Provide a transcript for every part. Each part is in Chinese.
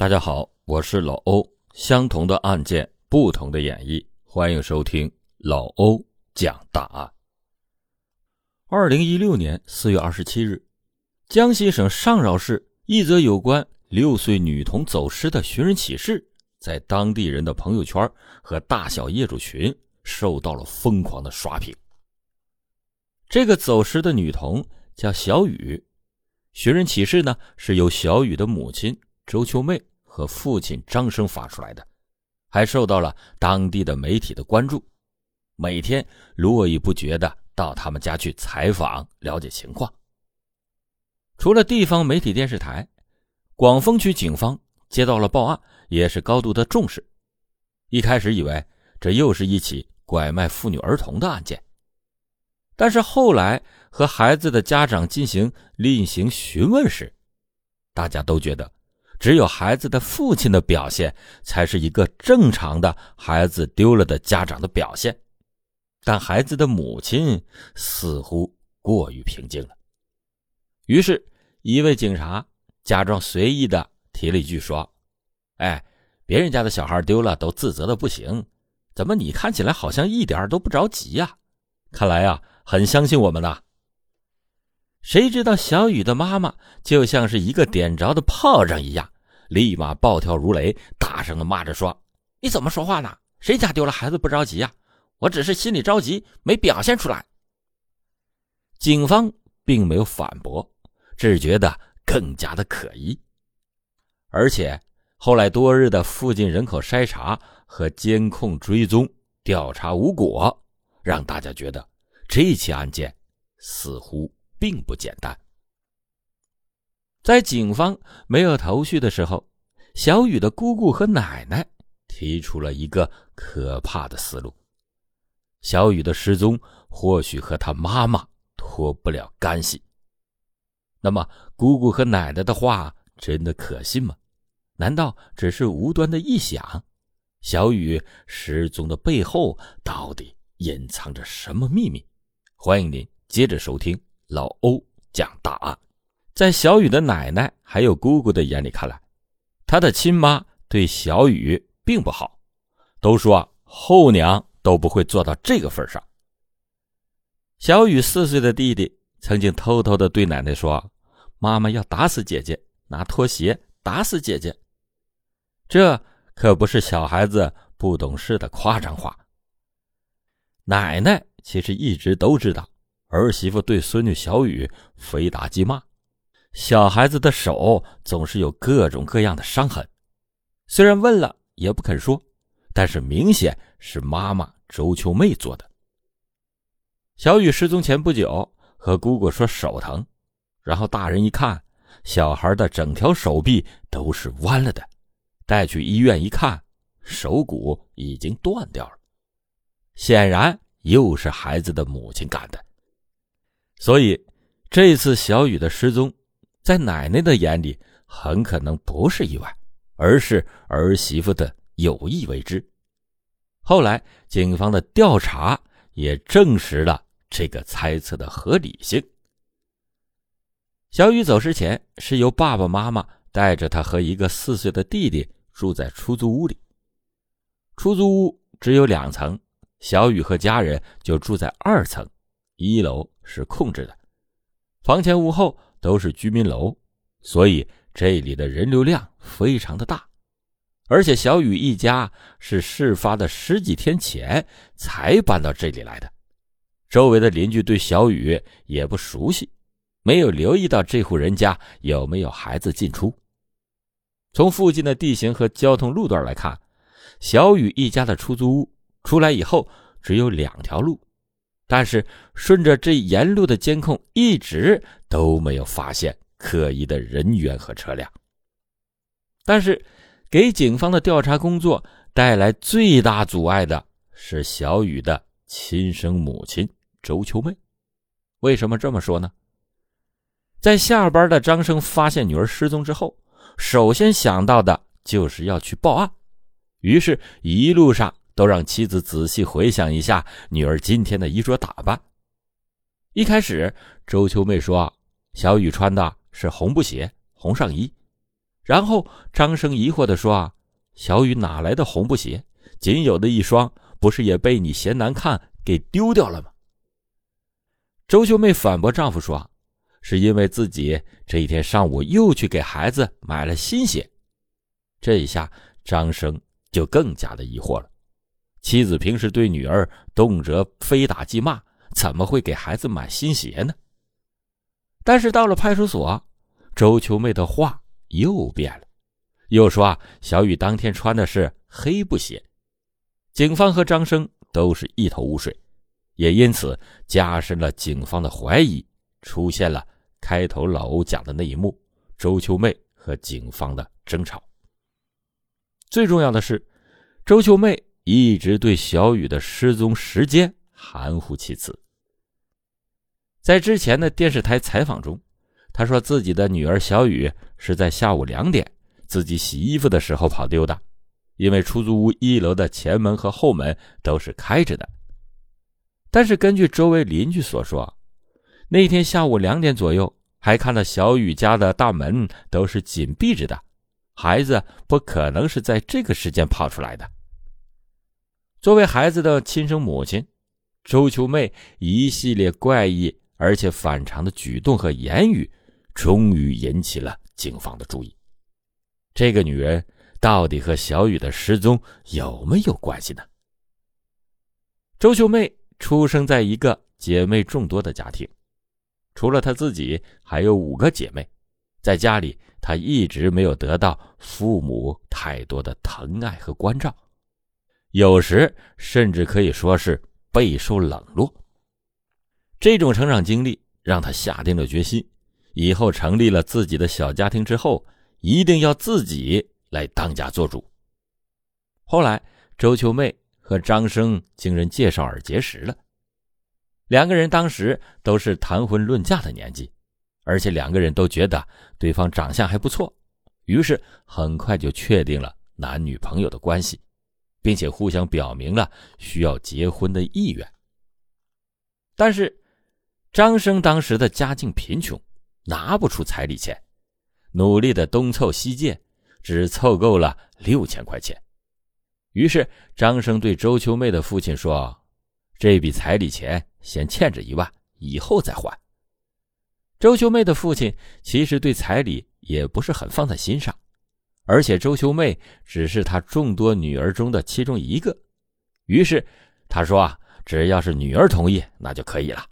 大家好，我是老欧。相同的案件，不同的演绎，欢迎收听老欧讲大案。二零一六年四月二十七日，江西省上饶市一则有关六岁女童走失的寻人启事，在当地人的朋友圈和大小业主群受到了疯狂的刷屏。这个走失的女童叫小雨，寻人启事呢是由小雨的母亲周秋妹。和父亲张生发出来的，还受到了当地的媒体的关注，每天络绎不绝的到他们家去采访了解情况。除了地方媒体电视台，广丰区警方接到了报案，也是高度的重视。一开始以为这又是一起拐卖妇女儿童的案件，但是后来和孩子的家长进行例行询问时，大家都觉得。只有孩子的父亲的表现才是一个正常的孩子丢了的家长的表现，但孩子的母亲似乎过于平静了。于是，一位警察假装随意的提了一句说：“哎，别人家的小孩丢了都自责的不行，怎么你看起来好像一点都不着急呀？看来呀，很相信我们呐。”谁知道小雨的妈妈就像是一个点着的炮仗一样，立马暴跳如雷，大声的骂着说：“你怎么说话呢？谁家丢了孩子不着急呀？我只是心里着急，没表现出来。”警方并没有反驳，只觉得更加的可疑。而且后来多日的附近人口筛查和监控追踪调查无果，让大家觉得这起案件似乎。并不简单。在警方没有头绪的时候，小雨的姑姑和奶奶提出了一个可怕的思路：小雨的失踪或许和他妈妈脱不了干系。那么，姑姑和奶奶的话真的可信吗？难道只是无端的臆想？小雨失踪的背后到底隐藏着什么秘密？欢迎您接着收听。老欧讲大案，在小雨的奶奶还有姑姑的眼里看来，他的亲妈对小雨并不好，都说后娘都不会做到这个份上。小雨四岁的弟弟曾经偷偷的对奶奶说：“妈妈要打死姐姐，拿拖鞋打死姐姐。”这可不是小孩子不懂事的夸张话。奶奶其实一直都知道。儿媳妇对孙女小雨非打即骂，小孩子的手总是有各种各样的伤痕。虽然问了也不肯说，但是明显是妈妈周秋妹做的。小雨失踪前不久，和姑姑说手疼，然后大人一看，小孩的整条手臂都是弯了的，带去医院一看，手骨已经断掉了，显然又是孩子的母亲干的。所以，这次小雨的失踪，在奶奶的眼里很可能不是意外，而是儿媳妇的有意为之。后来，警方的调查也证实了这个猜测的合理性。小雨走失前，是由爸爸妈妈带着他和一个四岁的弟弟住在出租屋里。出租屋只有两层，小雨和家人就住在二层，一楼。是控制的，房前屋后都是居民楼，所以这里的人流量非常的大。而且小雨一家是事发的十几天前才搬到这里来的，周围的邻居对小雨也不熟悉，没有留意到这户人家有没有孩子进出。从附近的地形和交通路段来看，小雨一家的出租屋出来以后只有两条路。但是顺着这沿路的监控，一直都没有发现可疑的人员和车辆。但是，给警方的调查工作带来最大阻碍的是小雨的亲生母亲周秋妹。为什么这么说呢？在下班的张生发现女儿失踪之后，首先想到的就是要去报案，于是，一路上。都让妻子仔细回想一下女儿今天的衣着打扮。一开始，周秋妹说小雨穿的是红布鞋、红上衣，然后张生疑惑地说：“啊，小雨哪来的红布鞋？仅有的一双，不是也被你嫌难看给丢掉了吗？”周秀妹反驳丈夫说：“是因为自己这一天上午又去给孩子买了新鞋。”这一下，张生就更加的疑惑了。妻子平时对女儿动辄非打即骂，怎么会给孩子买新鞋呢？但是到了派出所，周秋妹的话又变了，又说啊，小雨当天穿的是黑布鞋。警方和张生都是一头雾水，也因此加深了警方的怀疑，出现了开头老欧讲的那一幕：周秋妹和警方的争吵。最重要的是，周秋妹。一直对小雨的失踪时间含糊其辞。在之前的电视台采访中，他说自己的女儿小雨是在下午两点自己洗衣服的时候跑丢的，因为出租屋一楼的前门和后门都是开着的。但是根据周围邻居所说，那天下午两点左右还看到小雨家的大门都是紧闭着的，孩子不可能是在这个时间跑出来的。作为孩子的亲生母亲，周秋妹一系列怪异而且反常的举动和言语，终于引起了警方的注意。这个女人到底和小雨的失踪有没有关系呢？周秀妹出生在一个姐妹众多的家庭，除了她自己，还有五个姐妹。在家里，她一直没有得到父母太多的疼爱和关照。有时甚至可以说是备受冷落。这种成长经历让他下定了决心，以后成立了自己的小家庭之后，一定要自己来当家做主。后来，周秋妹和张生经人介绍而结识了，两个人当时都是谈婚论嫁的年纪，而且两个人都觉得对方长相还不错，于是很快就确定了男女朋友的关系。并且互相表明了需要结婚的意愿。但是，张生当时的家境贫穷，拿不出彩礼钱，努力的东凑西借，只凑够了六千块钱。于是，张生对周秋妹的父亲说：“这笔彩礼钱先欠着一万，以后再还。”周秋妹的父亲其实对彩礼也不是很放在心上。而且周秋妹只是他众多女儿中的其中一个，于是他说：“啊，只要是女儿同意，那就可以了。”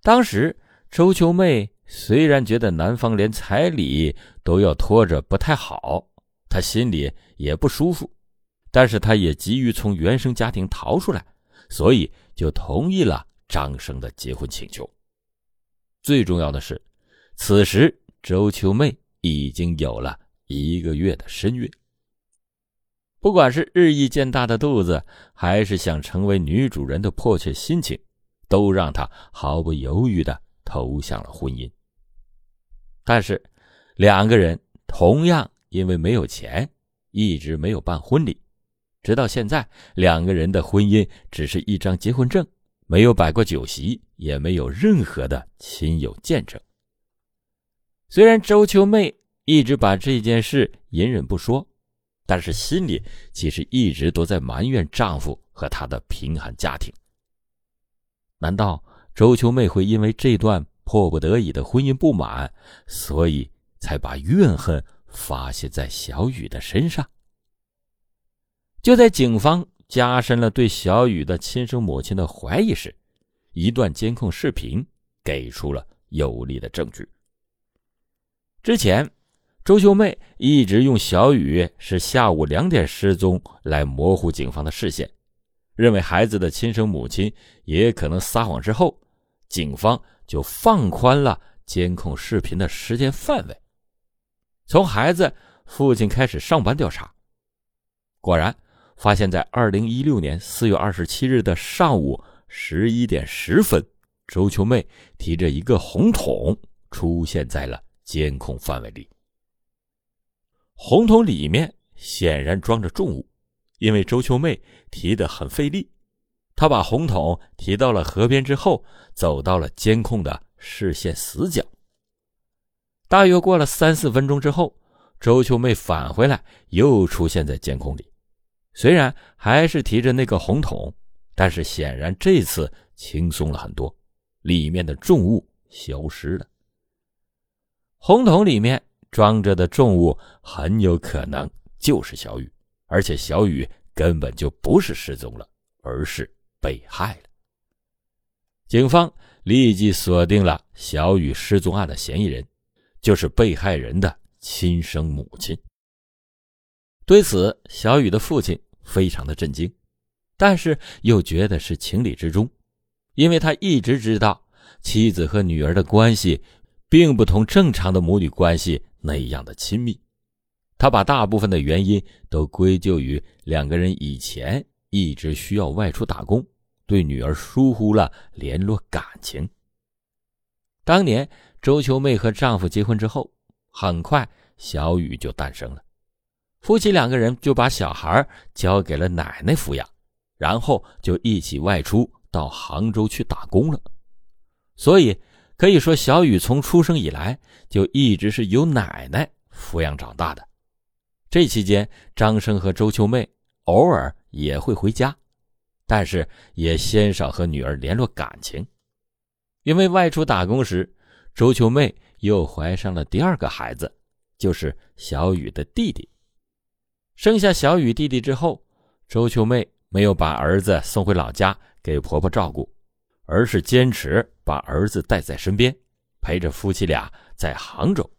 当时周秋妹虽然觉得男方连彩礼都要拖着不太好，她心里也不舒服，但是她也急于从原生家庭逃出来，所以就同意了张生的结婚请求。最重要的是，此时周秋妹已经有了。一个月的身孕，不管是日益渐大的肚子，还是想成为女主人的迫切心情，都让她毫不犹豫的投向了婚姻。但是，两个人同样因为没有钱，一直没有办婚礼，直到现在，两个人的婚姻只是一张结婚证，没有摆过酒席，也没有任何的亲友见证。虽然周秋妹。一直把这件事隐忍不说，但是心里其实一直都在埋怨丈夫和他的贫寒家庭。难道周秋妹会因为这段迫不得已的婚姻不满，所以才把怨恨发泄在小雨的身上？就在警方加深了对小雨的亲生母亲的怀疑时，一段监控视频给出了有力的证据。之前。周秀妹一直用小雨是下午两点失踪来模糊警方的视线，认为孩子的亲生母亲也可能撒谎。之后，警方就放宽了监控视频的时间范围，从孩子父亲开始上班调查。果然，发现在二零一六年四月二十七日的上午十一点十分，周秋妹提着一个红桶出现在了监控范围里。红桶里面显然装着重物，因为周秋妹提得很费力。她把红桶提到了河边之后，走到了监控的视线死角。大约过了三四分钟之后，周秋妹返回来，又出现在监控里。虽然还是提着那个红桶，但是显然这次轻松了很多，里面的重物消失了。红桶里面装着的重物很有可能就是小雨，而且小雨根本就不是失踪了，而是被害了。警方立即锁定了小雨失踪案的嫌疑人，就是被害人的亲生母亲。对此，小雨的父亲。非常的震惊，但是又觉得是情理之中，因为他一直知道妻子和女儿的关系，并不同正常的母女关系那样的亲密。他把大部分的原因都归咎于两个人以前一直需要外出打工，对女儿疏忽了联络感情。当年周秋妹和丈夫结婚之后，很快小雨就诞生了。夫妻两个人就把小孩交给了奶奶抚养，然后就一起外出到杭州去打工了。所以可以说，小雨从出生以来就一直是由奶奶抚养长大的。这期间，张生和周秋妹偶尔也会回家，但是也鲜少和女儿联络感情，因为外出打工时，周秋妹又怀上了第二个孩子，就是小雨的弟弟。生下小雨弟弟之后，周秋妹没有把儿子送回老家给婆婆照顾，而是坚持把儿子带在身边，陪着夫妻俩在杭州。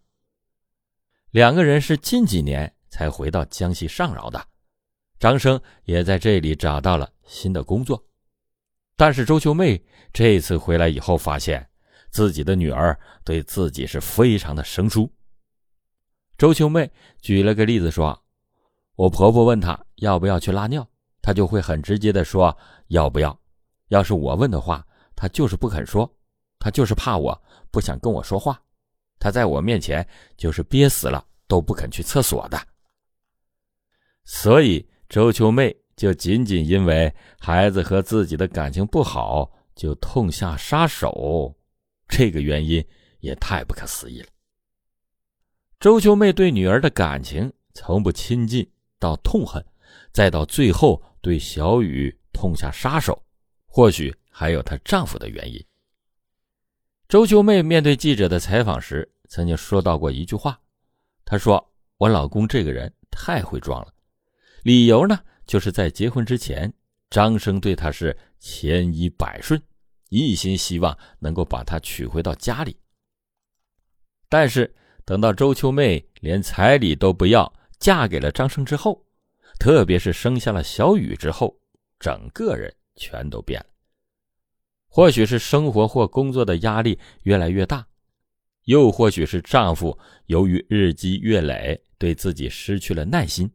两个人是近几年才回到江西上饶的，张生也在这里找到了新的工作。但是周秋妹这次回来以后，发现自己的女儿对自己是非常的生疏。周秋妹举了个例子说。我婆婆问她要不要去拉尿，她就会很直接的说要不要。要是我问的话，他就是不肯说，他就是怕我不想跟我说话。他在我面前就是憋死了都不肯去厕所的。所以周秋妹就仅仅因为孩子和自己的感情不好就痛下杀手，这个原因也太不可思议了。周秋妹对女儿的感情从不亲近。到痛恨，再到最后对小雨痛下杀手，或许还有她丈夫的原因。周秋妹面对记者的采访时，曾经说到过一句话，她说：“我老公这个人太会装了，理由呢，就是在结婚之前，张生对她是千依百顺，一心希望能够把她娶回到家里。但是等到周秋妹连彩礼都不要。”嫁给了张生之后，特别是生下了小雨之后，整个人全都变了。或许是生活或工作的压力越来越大，又或许是丈夫由于日积月累对自己失去了耐心。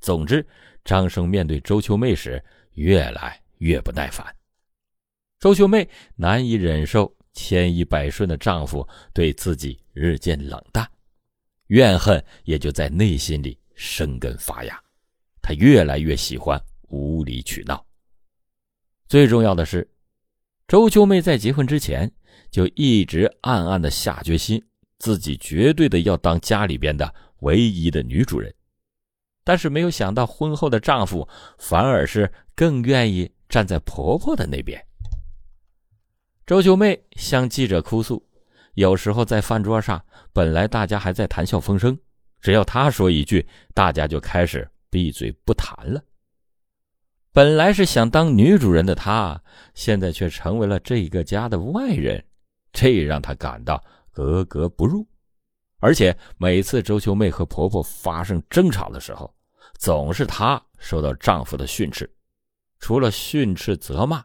总之，张生面对周秋妹时越来越不耐烦。周秋妹难以忍受千依百顺的丈夫对自己日渐冷淡。怨恨也就在内心里生根发芽，她越来越喜欢无理取闹。最重要的是，周秋妹在结婚之前就一直暗暗的下决心，自己绝对的要当家里边的唯一的女主人。但是没有想到，婚后的丈夫反而是更愿意站在婆婆的那边。周秋妹向记者哭诉。有时候在饭桌上，本来大家还在谈笑风生，只要她说一句，大家就开始闭嘴不谈了。本来是想当女主人的她，现在却成为了这个家的外人，这让她感到格格不入。而且每次周秋妹和婆婆发生争吵的时候，总是她受到丈夫的训斥，除了训斥责骂，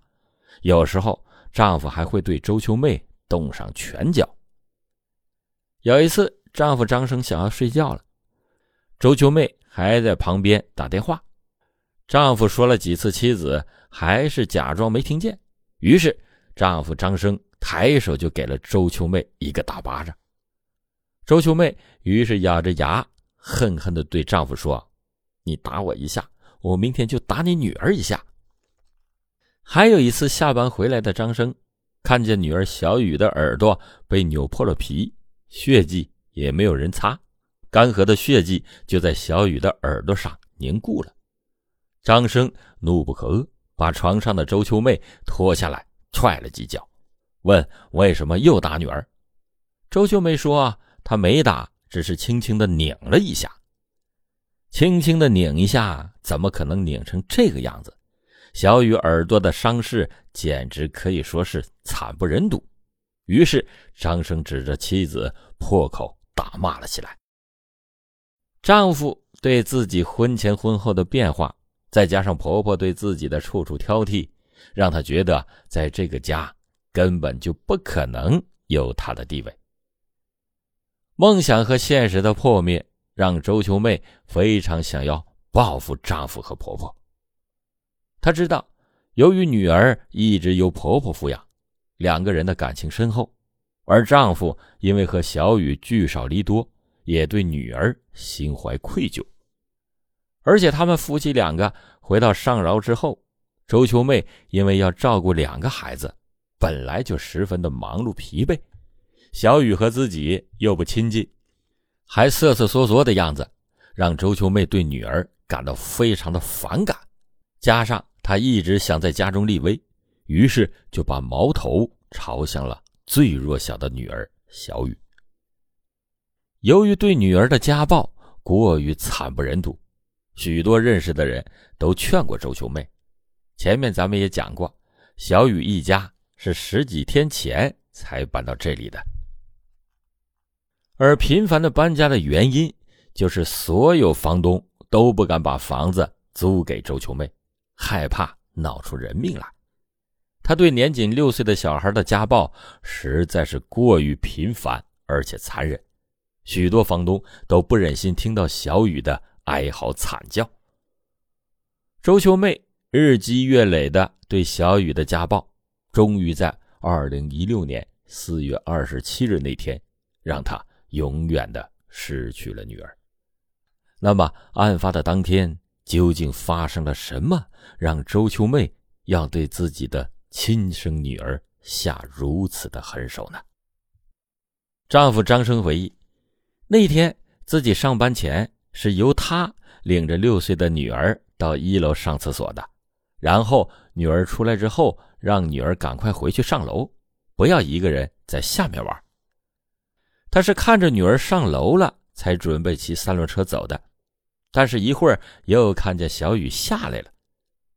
有时候丈夫还会对周秋妹动上拳脚。有一次，丈夫张生想要睡觉了，周秋妹还在旁边打电话。丈夫说了几次，妻子还是假装没听见。于是，丈夫张生抬手就给了周秋妹一个大巴掌。周秋妹于是咬着牙，恨恨地对丈夫说：“你打我一下，我明天就打你女儿一下。”还有一次，下班回来的张生看见女儿小雨的耳朵被扭破了皮。血迹也没有人擦，干涸的血迹就在小雨的耳朵上凝固了。张生怒不可遏，把床上的周秋妹拖下来踹了几脚，问为什么又打女儿。周秋妹说：“她没打，只是轻轻的拧了一下。轻轻的拧一下，怎么可能拧成这个样子？小雨耳朵的伤势简直可以说是惨不忍睹。”于是张生指着妻子破口大骂了起来。丈夫对自己婚前婚后的变化，再加上婆婆对自己的处处挑剔，让她觉得在这个家根本就不可能有她的地位。梦想和现实的破灭，让周秋妹非常想要报复丈夫和婆婆。她知道，由于女儿一直由婆婆抚养，两个人的感情深厚，而丈夫因为和小雨聚少离多。也对女儿心怀愧疚，而且他们夫妻两个回到上饶之后，周秋妹因为要照顾两个孩子，本来就十分的忙碌疲惫，小雨和自己又不亲近，还瑟瑟缩缩的样子，让周秋妹对女儿感到非常的反感。加上她一直想在家中立威，于是就把矛头朝向了最弱小的女儿小雨。由于对女儿的家暴过于惨不忍睹，许多认识的人都劝过周秋妹。前面咱们也讲过，小雨一家是十几天前才搬到这里的，而频繁的搬家的原因，就是所有房东都不敢把房子租给周秋妹，害怕闹出人命来。他对年仅六岁的小孩的家暴实在是过于频繁而且残忍。许多房东都不忍心听到小雨的哀嚎惨叫。周秋妹日积月累的对小雨的家暴，终于在二零一六年四月二十七日那天，让她永远的失去了女儿。那么，案发的当天究竟发生了什么，让周秋妹要对自己的亲生女儿下如此的狠手呢？丈夫张生回忆。那天自己上班前是由他领着六岁的女儿到一楼上厕所的，然后女儿出来之后，让女儿赶快回去上楼，不要一个人在下面玩。他是看着女儿上楼了，才准备骑三轮车走的，但是一会儿又看见小雨下来了，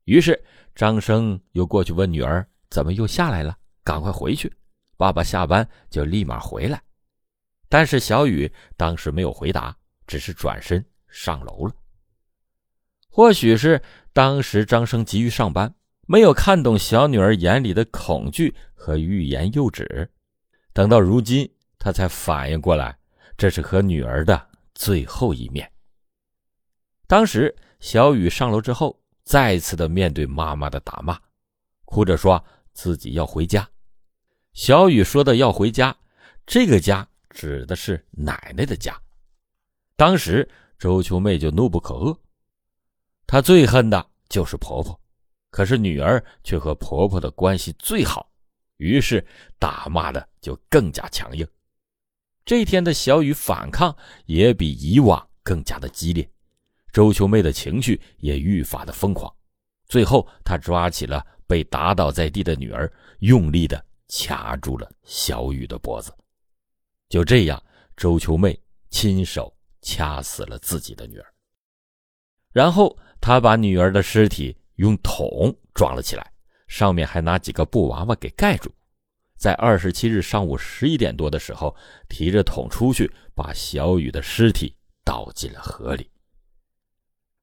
于是张生又过去问女儿怎么又下来了，赶快回去，爸爸下班就立马回来。但是小雨当时没有回答，只是转身上楼了。或许是当时张生急于上班，没有看懂小女儿眼里的恐惧和欲言又止。等到如今，他才反应过来，这是和女儿的最后一面。当时小雨上楼之后，再次的面对妈妈的打骂，哭着说自己要回家。小雨说的要回家，这个家。指的是奶奶的家。当时周秋妹就怒不可遏，她最恨的就是婆婆，可是女儿却和婆婆的关系最好，于是打骂的就更加强硬。这天的小雨反抗也比以往更加的激烈，周秋妹的情绪也愈发的疯狂。最后，她抓起了被打倒在地的女儿，用力的掐住了小雨的脖子。就这样，周秋妹亲手掐死了自己的女儿。然后，她把女儿的尸体用桶装了起来，上面还拿几个布娃娃给盖住。在二十七日上午十一点多的时候，提着桶出去，把小雨的尸体倒进了河里。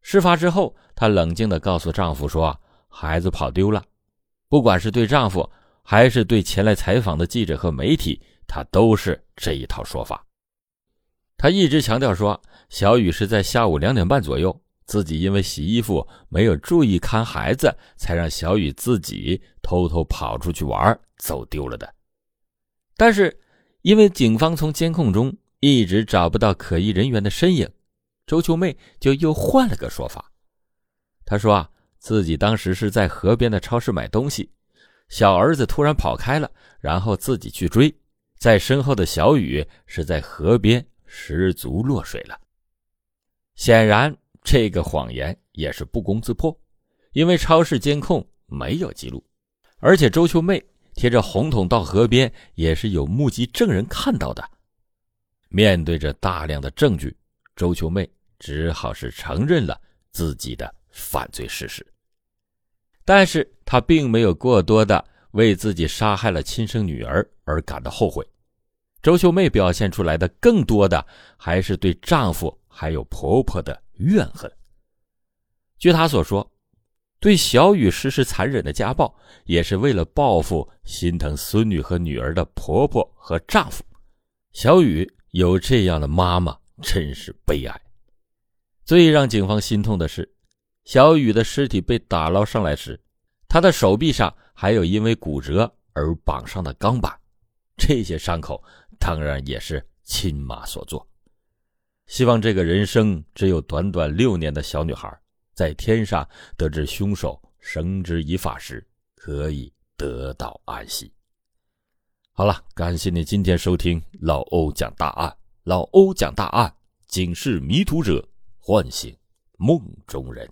事发之后，她冷静地告诉丈夫说：“孩子跑丢了。”不管是对丈夫，还是对前来采访的记者和媒体。她都是这一套说法。他一直强调说，小雨是在下午两点半左右，自己因为洗衣服没有注意看孩子，才让小雨自己偷偷跑出去玩，走丢了的。但是，因为警方从监控中一直找不到可疑人员的身影，周秋妹就又换了个说法。她说啊，自己当时是在河边的超市买东西，小儿子突然跑开了，然后自己去追。在身后的小雨是在河边失足落水了。显然，这个谎言也是不攻自破，因为超市监控没有记录，而且周秋妹贴着红桶到河边也是有目击证人看到的。面对着大量的证据，周秋妹只好是承认了自己的犯罪事实。但是她并没有过多的为自己杀害了亲生女儿而感到后悔。周秀妹表现出来的更多的还是对丈夫还有婆婆的怨恨。据她所说，对小雨实施残忍的家暴，也是为了报复心疼孙女和女儿的婆婆和丈夫。小雨。有这样的妈妈真是悲哀。最让警方心痛的是，小雨的尸体被打捞上来时，她的手臂上还有因为骨折而绑上的钢板，这些伤口当然也是亲妈所做。希望这个人生只有短短六年的小女孩，在天上得知凶手绳之以法时，可以得到安息。好了，感谢你今天收听老欧讲大案。老欧讲大案，警示迷途者，唤醒梦中人。